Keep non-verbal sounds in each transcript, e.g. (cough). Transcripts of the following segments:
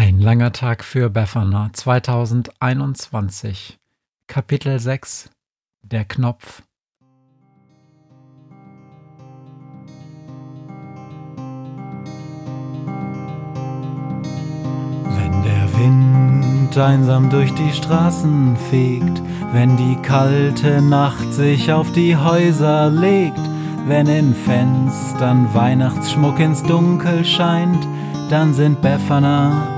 Ein langer Tag für Befana. 2021 Kapitel 6 Der Knopf. Wenn der Wind einsam durch die Straßen fegt, wenn die kalte Nacht sich auf die Häuser legt, wenn in Fenstern Weihnachtsschmuck ins Dunkel scheint, dann sind Befana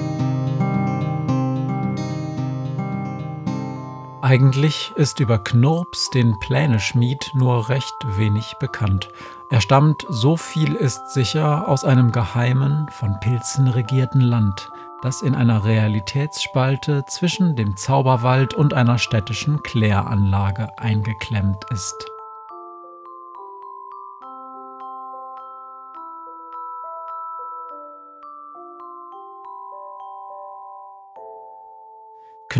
Eigentlich ist über Knurps, den Pläneschmied, nur recht wenig bekannt. Er stammt, so viel ist sicher, aus einem geheimen, von Pilzen regierten Land, das in einer Realitätsspalte zwischen dem Zauberwald und einer städtischen Kläranlage eingeklemmt ist.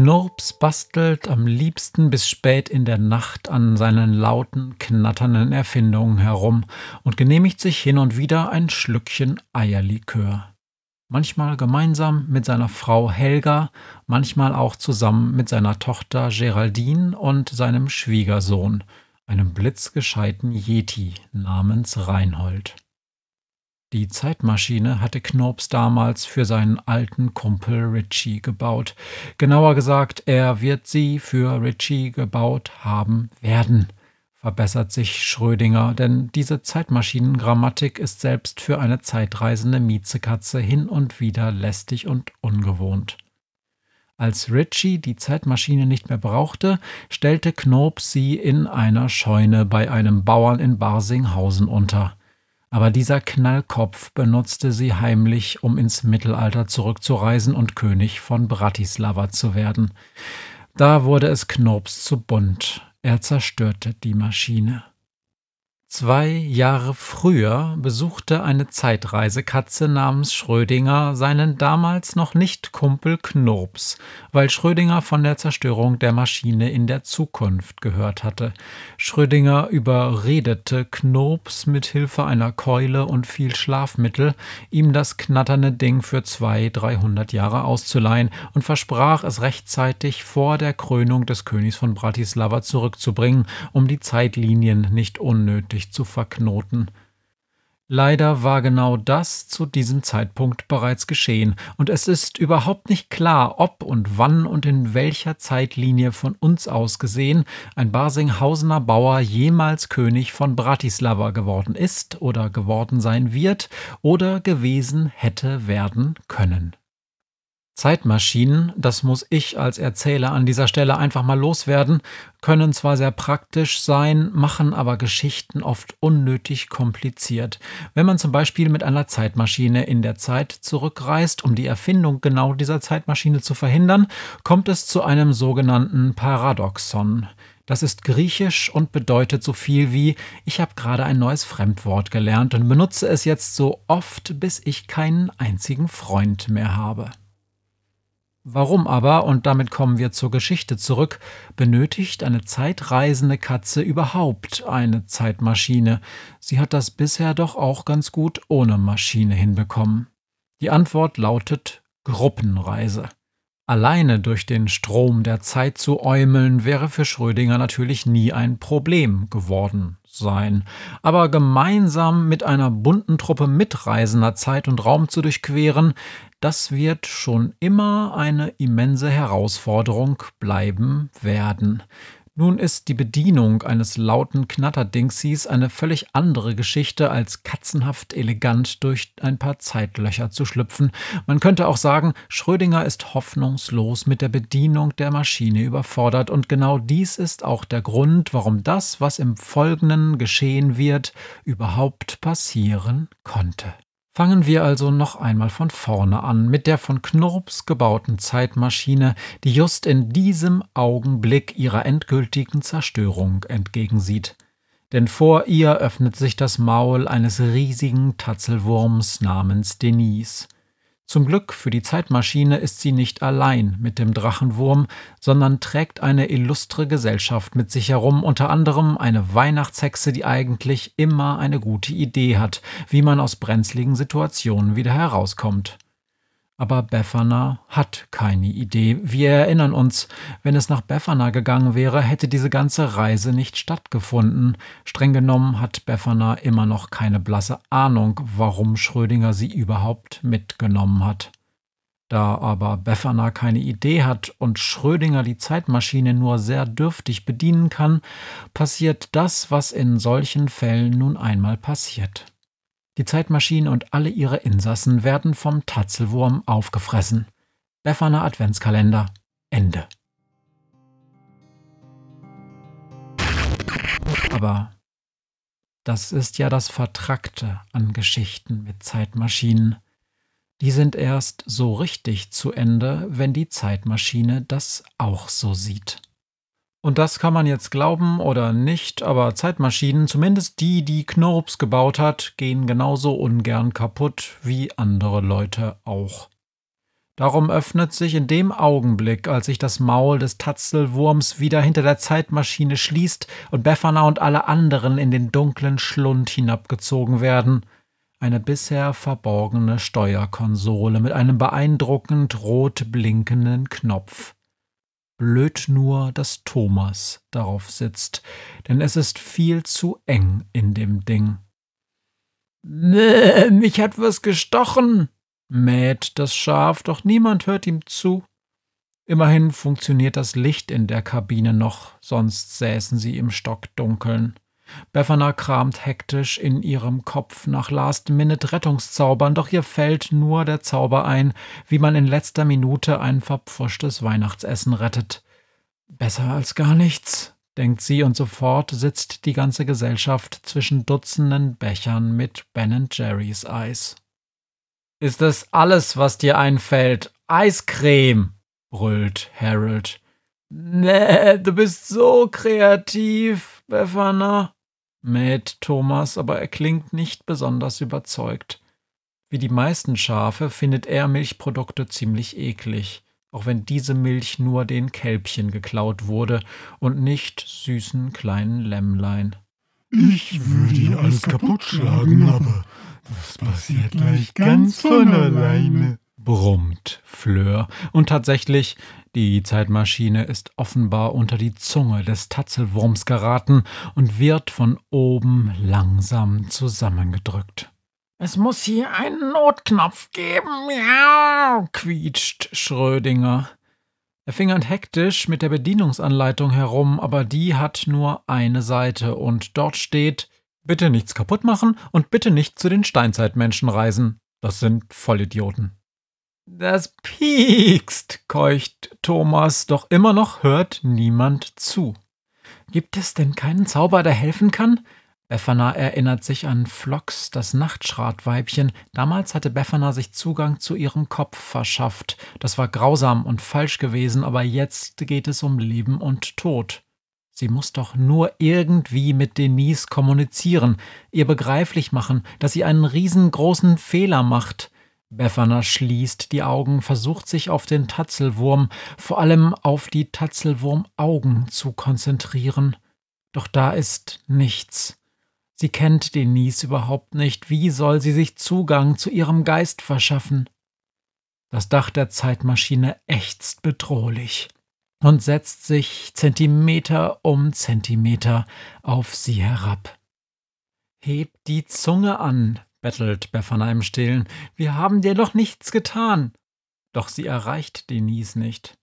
Knurps bastelt am liebsten bis spät in der Nacht an seinen lauten, knatternden Erfindungen herum und genehmigt sich hin und wieder ein Schlückchen Eierlikör. Manchmal gemeinsam mit seiner Frau Helga, manchmal auch zusammen mit seiner Tochter Geraldine und seinem Schwiegersohn, einem blitzgescheiten Yeti namens Reinhold. Die Zeitmaschine hatte Knurps damals für seinen alten Kumpel Richie gebaut. Genauer gesagt, er wird sie für Richie gebaut haben werden, verbessert sich Schrödinger, denn diese Zeitmaschinengrammatik ist selbst für eine zeitreisende Miezekatze hin und wieder lästig und ungewohnt. Als Richie die Zeitmaschine nicht mehr brauchte, stellte Knurps sie in einer Scheune bei einem Bauern in Barsinghausen unter aber dieser Knallkopf benutzte sie heimlich, um ins Mittelalter zurückzureisen und König von Bratislava zu werden. Da wurde es Knurps zu bunt. Er zerstörte die Maschine. Zwei Jahre früher besuchte eine Zeitreisekatze namens Schrödinger seinen damals noch nicht Kumpel Knurps, weil Schrödinger von der Zerstörung der Maschine in der Zukunft gehört hatte. Schrödinger überredete Knurps mit Hilfe einer Keule und viel Schlafmittel, ihm das knatternde Ding für zwei, dreihundert Jahre auszuleihen und versprach es rechtzeitig vor der Krönung des Königs von Bratislava zurückzubringen, um die Zeitlinien nicht unnötig sich zu verknoten. Leider war genau das zu diesem Zeitpunkt bereits geschehen, und es ist überhaupt nicht klar, ob und wann und in welcher Zeitlinie von uns aus gesehen ein Barsinghausener Bauer jemals König von Bratislava geworden ist oder geworden sein wird oder gewesen hätte werden können. Zeitmaschinen, das muss ich als Erzähler an dieser Stelle einfach mal loswerden, können zwar sehr praktisch sein, machen aber Geschichten oft unnötig kompliziert. Wenn man zum Beispiel mit einer Zeitmaschine in der Zeit zurückreist, um die Erfindung genau dieser Zeitmaschine zu verhindern, kommt es zu einem sogenannten Paradoxon. Das ist griechisch und bedeutet so viel wie ich habe gerade ein neues Fremdwort gelernt und benutze es jetzt so oft, bis ich keinen einzigen Freund mehr habe. Warum aber, und damit kommen wir zur Geschichte zurück, benötigt eine zeitreisende Katze überhaupt eine Zeitmaschine? Sie hat das bisher doch auch ganz gut ohne Maschine hinbekommen. Die Antwort lautet Gruppenreise. Alleine durch den Strom der Zeit zu äumeln wäre für Schrödinger natürlich nie ein Problem geworden sein. Aber gemeinsam mit einer bunten Truppe Mitreisender Zeit und Raum zu durchqueren, das wird schon immer eine immense Herausforderung bleiben werden. Nun ist die Bedienung eines lauten Knatterdingsies eine völlig andere Geschichte, als katzenhaft elegant durch ein paar Zeitlöcher zu schlüpfen. Man könnte auch sagen, Schrödinger ist hoffnungslos mit der Bedienung der Maschine überfordert, und genau dies ist auch der Grund, warum das, was im Folgenden geschehen wird, überhaupt passieren konnte. Fangen wir also noch einmal von vorne an mit der von Knurps gebauten Zeitmaschine, die just in diesem Augenblick ihrer endgültigen Zerstörung entgegensieht. Denn vor ihr öffnet sich das Maul eines riesigen Tatzelwurms namens Denise. Zum Glück für die Zeitmaschine ist sie nicht allein mit dem Drachenwurm, sondern trägt eine illustre Gesellschaft mit sich herum, unter anderem eine Weihnachtshexe, die eigentlich immer eine gute Idee hat, wie man aus brenzligen Situationen wieder herauskommt. Aber Befana hat keine Idee. Wir erinnern uns, wenn es nach Befana gegangen wäre, hätte diese ganze Reise nicht stattgefunden. Streng genommen hat Befana immer noch keine blasse Ahnung, warum Schrödinger sie überhaupt mitgenommen hat. Da aber Befana keine Idee hat und Schrödinger die Zeitmaschine nur sehr dürftig bedienen kann, passiert das, was in solchen Fällen nun einmal passiert. Die Zeitmaschine und alle ihre Insassen werden vom Tatzelwurm aufgefressen. Befana Adventskalender. Ende. Aber das ist ja das Vertrackte an Geschichten mit Zeitmaschinen. Die sind erst so richtig zu Ende, wenn die Zeitmaschine das auch so sieht. Und das kann man jetzt glauben oder nicht, aber Zeitmaschinen, zumindest die, die Knurps gebaut hat, gehen genauso ungern kaputt wie andere Leute auch. Darum öffnet sich in dem Augenblick, als sich das Maul des Tatzelwurms wieder hinter der Zeitmaschine schließt und Befana und alle anderen in den dunklen Schlund hinabgezogen werden, eine bisher verborgene Steuerkonsole mit einem beeindruckend rot blinkenden Knopf. Blöd nur, dass Thomas darauf sitzt, denn es ist viel zu eng in dem Ding. Mäh, mich hat was gestochen, mäht das Schaf, doch niemand hört ihm zu. Immerhin funktioniert das Licht in der Kabine noch, sonst säßen sie im Stockdunkeln. Befana kramt hektisch in ihrem Kopf nach Last-Minute-Rettungszaubern, doch ihr fällt nur der Zauber ein, wie man in letzter Minute ein verpfuschtes Weihnachtsessen rettet. Besser als gar nichts, denkt sie, und sofort sitzt die ganze Gesellschaft zwischen Dutzenden Bechern mit Ben Jerry's Eis. Ist das alles, was dir einfällt? Eiscreme, brüllt Harold. Nee, du bist so kreativ, Befana mäht Thomas, aber er klingt nicht besonders überzeugt. Wie die meisten Schafe findet er Milchprodukte ziemlich eklig, auch wenn diese Milch nur den Kälbchen geklaut wurde und nicht süßen kleinen Lämmlein. Ich würde hier alles kaputt schlagen, aber das passiert gleich ganz von alleine brummt Fleur. Und tatsächlich, die Zeitmaschine ist offenbar unter die Zunge des Tatzelwurms geraten und wird von oben langsam zusammengedrückt. Es muss hier einen Notknopf geben, ja, quietscht Schrödinger. Er fingert hektisch mit der Bedienungsanleitung herum, aber die hat nur eine Seite und dort steht Bitte nichts kaputt machen und bitte nicht zu den Steinzeitmenschen reisen. Das sind Vollidioten. Das piekst, keucht Thomas, doch immer noch hört niemand zu. Gibt es denn keinen Zauber, der helfen kann? Befana erinnert sich an Flox, das Nachtschratweibchen. Damals hatte Befana sich Zugang zu ihrem Kopf verschafft. Das war grausam und falsch gewesen, aber jetzt geht es um Leben und Tod. Sie muss doch nur irgendwie mit Denise kommunizieren, ihr begreiflich machen, dass sie einen riesengroßen Fehler macht. Befana schließt die Augen, versucht sich auf den Tatzelwurm, vor allem auf die Tatzelwurmaugen zu konzentrieren. Doch da ist nichts. Sie kennt Denise überhaupt nicht. Wie soll sie sich Zugang zu ihrem Geist verschaffen? Das Dach der Zeitmaschine ächzt bedrohlich und setzt sich Zentimeter um Zentimeter auf sie herab. Hebt die Zunge an, bettelt Befana im Stillen. Wir haben dir doch nichts getan. Doch sie erreicht Denise nicht.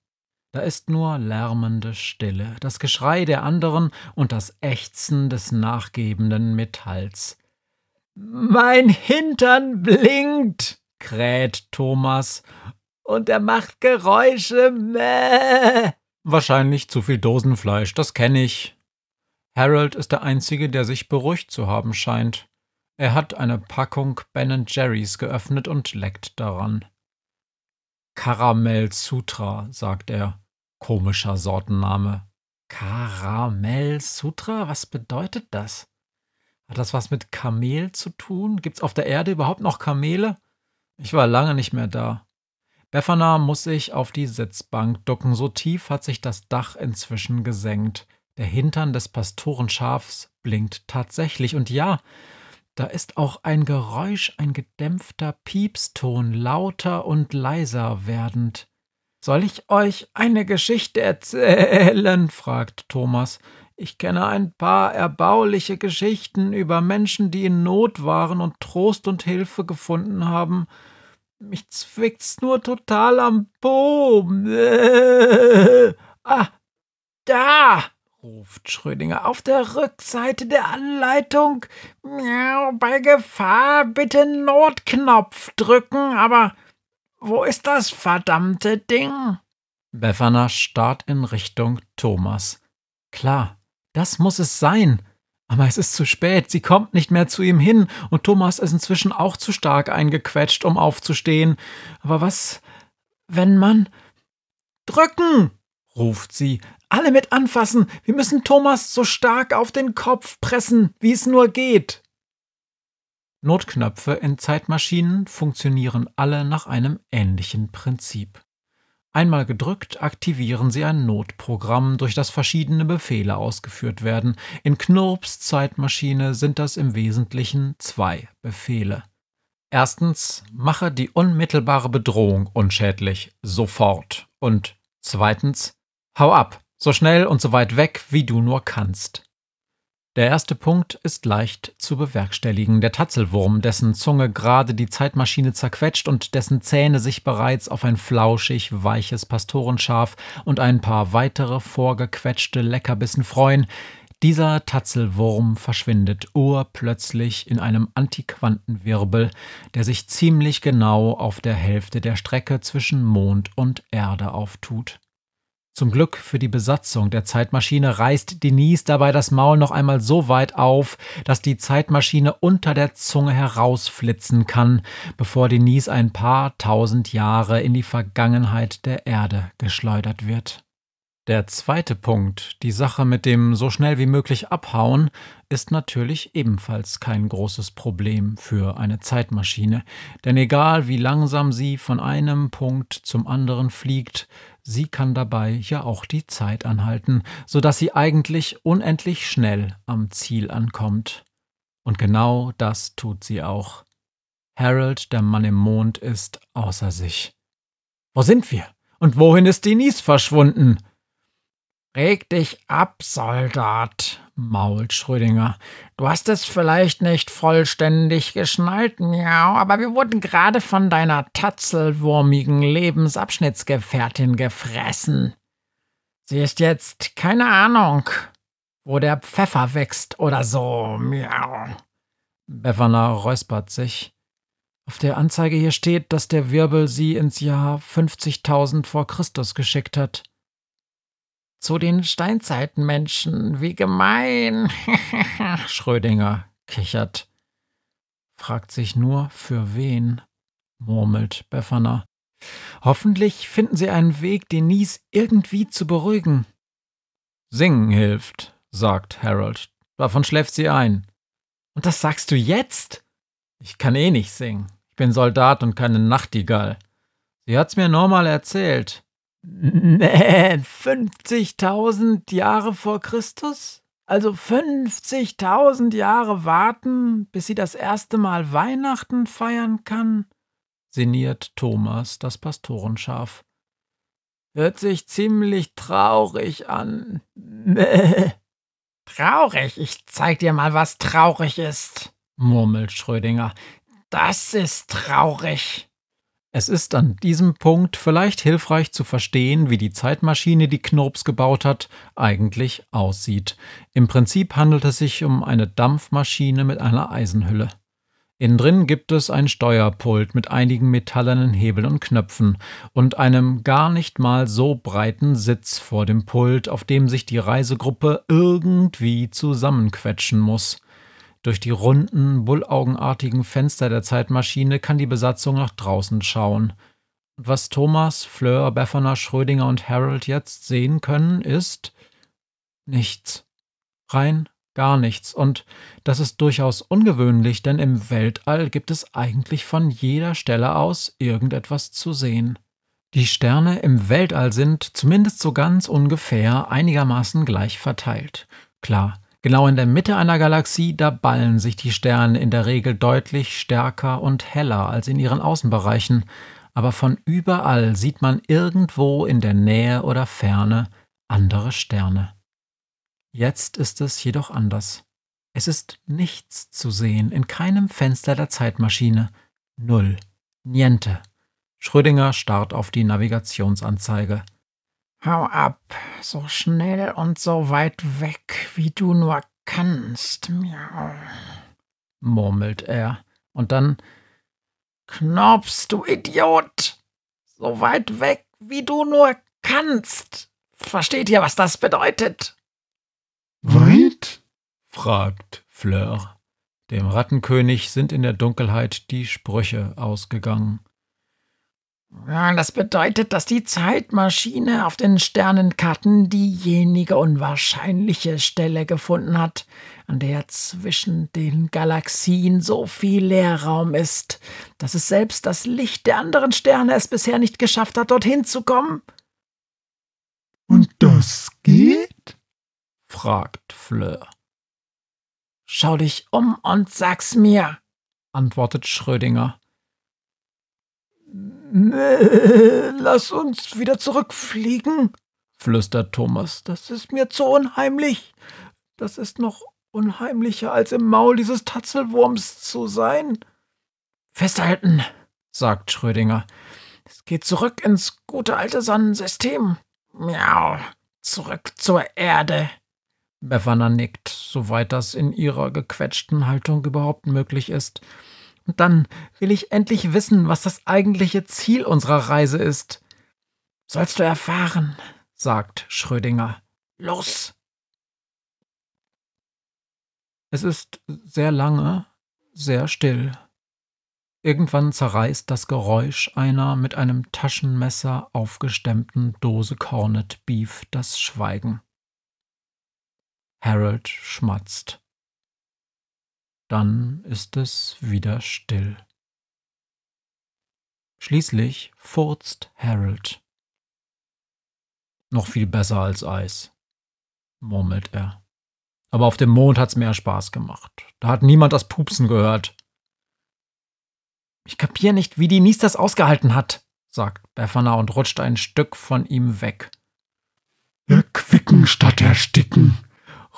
Da ist nur lärmende Stille, das Geschrei der anderen und das Ächzen des nachgebenden Metalls. Mein Hintern blinkt, kräht Thomas, und er macht Geräusche. Mäh. Wahrscheinlich zu viel Dosenfleisch, das kenne ich. Harold ist der Einzige, der sich beruhigt zu haben scheint. Er hat eine Packung Ben Jerry's geöffnet und leckt daran. Karamell Sutra, sagt er. Komischer Sortenname. Karamell Sutra? Was bedeutet das? Hat das was mit Kamel zu tun? Gibt's auf der Erde überhaupt noch Kamele? Ich war lange nicht mehr da. Befana muss sich auf die Sitzbank ducken, so tief hat sich das Dach inzwischen gesenkt. Der Hintern des Pastorenschafs blinkt tatsächlich, und ja, da ist auch ein Geräusch, ein gedämpfter Piepston, lauter und leiser werdend. Soll ich euch eine Geschichte erzählen? fragt Thomas. Ich kenne ein paar erbauliche Geschichten über Menschen, die in Not waren und Trost und Hilfe gefunden haben. Mich zwickt's nur total am Po. (laughs) ah, da! Ruft Schrödinger. Auf der Rückseite der Anleitung. Miau, bei Gefahr bitte Notknopf drücken, aber wo ist das verdammte Ding? Befana starrt in Richtung Thomas. Klar, das muss es sein. Aber es ist zu spät, sie kommt nicht mehr zu ihm hin, und Thomas ist inzwischen auch zu stark eingequetscht, um aufzustehen. Aber was, wenn man. Drücken! ruft sie, alle mit anfassen. Wir müssen Thomas so stark auf den Kopf pressen, wie es nur geht. Notknöpfe in Zeitmaschinen funktionieren alle nach einem ähnlichen Prinzip. Einmal gedrückt aktivieren sie ein Notprogramm, durch das verschiedene Befehle ausgeführt werden. In Knurps Zeitmaschine sind das im Wesentlichen zwei Befehle. Erstens, mache die unmittelbare Bedrohung unschädlich, sofort. Und zweitens, hau ab, so schnell und so weit weg, wie du nur kannst. Der erste Punkt ist leicht zu bewerkstelligen. Der Tatzelwurm, dessen Zunge gerade die Zeitmaschine zerquetscht und dessen Zähne sich bereits auf ein flauschig weiches Pastorenschaf und ein paar weitere vorgequetschte Leckerbissen freuen, dieser Tatzelwurm verschwindet urplötzlich in einem Antiquantenwirbel, der sich ziemlich genau auf der Hälfte der Strecke zwischen Mond und Erde auftut. Zum Glück für die Besatzung der Zeitmaschine reißt Denise dabei das Maul noch einmal so weit auf, dass die Zeitmaschine unter der Zunge herausflitzen kann, bevor Denise ein paar tausend Jahre in die Vergangenheit der Erde geschleudert wird. Der zweite Punkt, die Sache mit dem so schnell wie möglich abhauen, ist natürlich ebenfalls kein großes Problem für eine Zeitmaschine, denn egal wie langsam sie von einem Punkt zum anderen fliegt, sie kann dabei ja auch die Zeit anhalten, so dass sie eigentlich unendlich schnell am Ziel ankommt. Und genau das tut sie auch. Harold, der Mann im Mond, ist außer sich. Wo sind wir? Und wohin ist Denise verschwunden? Reg dich ab, Soldat, mault Schrödinger. Du hast es vielleicht nicht vollständig geschnallt, miau, aber wir wurden gerade von deiner tatzelwurmigen Lebensabschnittsgefährtin gefressen. Sie ist jetzt keine Ahnung, wo der Pfeffer wächst oder so, miau. Befana räuspert sich. Auf der Anzeige hier steht, dass der Wirbel sie ins Jahr 50.000 vor Christus geschickt hat. Zu den Steinzeitenmenschen, wie gemein. (laughs) Schrödinger kichert. Fragt sich nur, für wen, murmelt Befana. Hoffentlich finden sie einen Weg, Denise irgendwie zu beruhigen. Singen hilft, sagt Harold. Davon schläft sie ein. Und das sagst du jetzt? Ich kann eh nicht singen. Ich bin Soldat und keine Nachtigall. Sie hat's mir nur mal erzählt. Nee, 50.000 Jahre vor Christus? Also 50.000 Jahre warten, bis sie das erste Mal Weihnachten feiern kann? sinniert Thomas, das Pastorenschaf. Hört sich ziemlich traurig an. Nee. Traurig? Ich zeig dir mal, was traurig ist, murmelt Schrödinger. Das ist traurig. Es ist an diesem Punkt vielleicht hilfreich zu verstehen, wie die Zeitmaschine, die Knurps gebaut hat, eigentlich aussieht. Im Prinzip handelt es sich um eine Dampfmaschine mit einer Eisenhülle. Innen drin gibt es ein Steuerpult mit einigen metallenen Hebeln und Knöpfen und einem gar nicht mal so breiten Sitz vor dem Pult, auf dem sich die Reisegruppe irgendwie zusammenquetschen muss. Durch die runden, bullaugenartigen Fenster der Zeitmaschine kann die Besatzung nach draußen schauen. Was Thomas, Fleur, Befana, Schrödinger und Harold jetzt sehen können, ist nichts. Rein gar nichts. Und das ist durchaus ungewöhnlich, denn im Weltall gibt es eigentlich von jeder Stelle aus irgendetwas zu sehen. Die Sterne im Weltall sind, zumindest so ganz ungefähr, einigermaßen gleich verteilt. Klar, genau in der Mitte einer Galaxie, da ballen sich die Sterne in der Regel deutlich stärker und heller als in ihren Außenbereichen, aber von überall sieht man irgendwo in der Nähe oder Ferne andere Sterne. Jetzt ist es jedoch anders. Es ist nichts zu sehen, in keinem Fenster der Zeitmaschine. Null. Niente. Schrödinger starrt auf die Navigationsanzeige. Hau ab, so schnell und so weit weg, wie du nur kannst, miau, murmelt er. Und dann Knops, du Idiot! So weit weg, wie du nur kannst. Versteht ihr, was das bedeutet? Weit? fragt Fleur. Dem Rattenkönig sind in der Dunkelheit die Sprüche ausgegangen. Das bedeutet, dass die Zeitmaschine auf den Sternenkarten diejenige unwahrscheinliche Stelle gefunden hat, an der zwischen den Galaxien so viel Leerraum ist, dass es selbst das Licht der anderen Sterne es bisher nicht geschafft hat, dorthin zu kommen. Und das geht? fragt Fleur. Schau dich um und sag's mir, antwortet Schrödinger. Lass uns wieder zurückfliegen, flüstert Thomas. Das ist mir zu unheimlich. Das ist noch unheimlicher, als im Maul dieses Tatzelwurms zu sein. Festhalten, sagt Schrödinger. Es geht zurück ins gute alte Sonnensystem. Miau, zurück zur Erde. Befana nickt, soweit das in ihrer gequetschten Haltung überhaupt möglich ist. Und dann will ich endlich wissen, was das eigentliche Ziel unserer Reise ist. Sollst du erfahren, sagt Schrödinger. Los! Es ist sehr lange, sehr still. Irgendwann zerreißt das Geräusch einer mit einem Taschenmesser aufgestemmten Dose Cornet Beef das Schweigen. Harold schmatzt. Dann ist es wieder still. Schließlich furzt Harold. Noch viel besser als Eis, murmelt er. Aber auf dem Mond hat's mehr Spaß gemacht. Da hat niemand das Pupsen gehört. Ich kapier nicht, wie die Nies das ausgehalten hat, sagt Befana und rutscht ein Stück von ihm weg. Erquicken statt ersticken,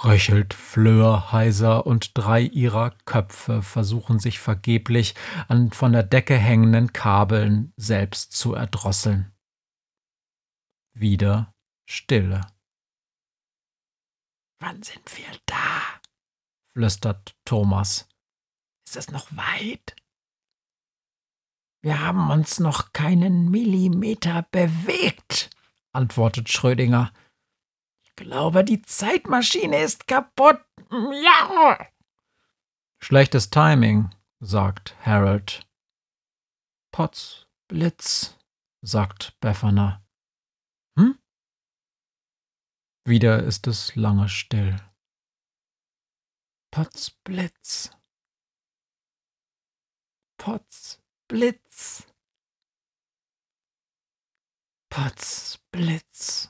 röchelt Fleur heiser und drei ihrer Köpfe versuchen sich vergeblich an von der Decke hängenden Kabeln selbst zu erdrosseln. Wieder Stille. Wann sind wir da? flüstert Thomas. Ist es noch weit? Wir haben uns noch keinen Millimeter bewegt, antwortet Schrödinger glaube, die Zeitmaschine ist kaputt. Ja. Schlechtes Timing, sagt Harold. Potz, Blitz, sagt Befana. Hm? Wieder ist es lange still. Potz, Blitz. Potz, Blitz. Potz, Blitz.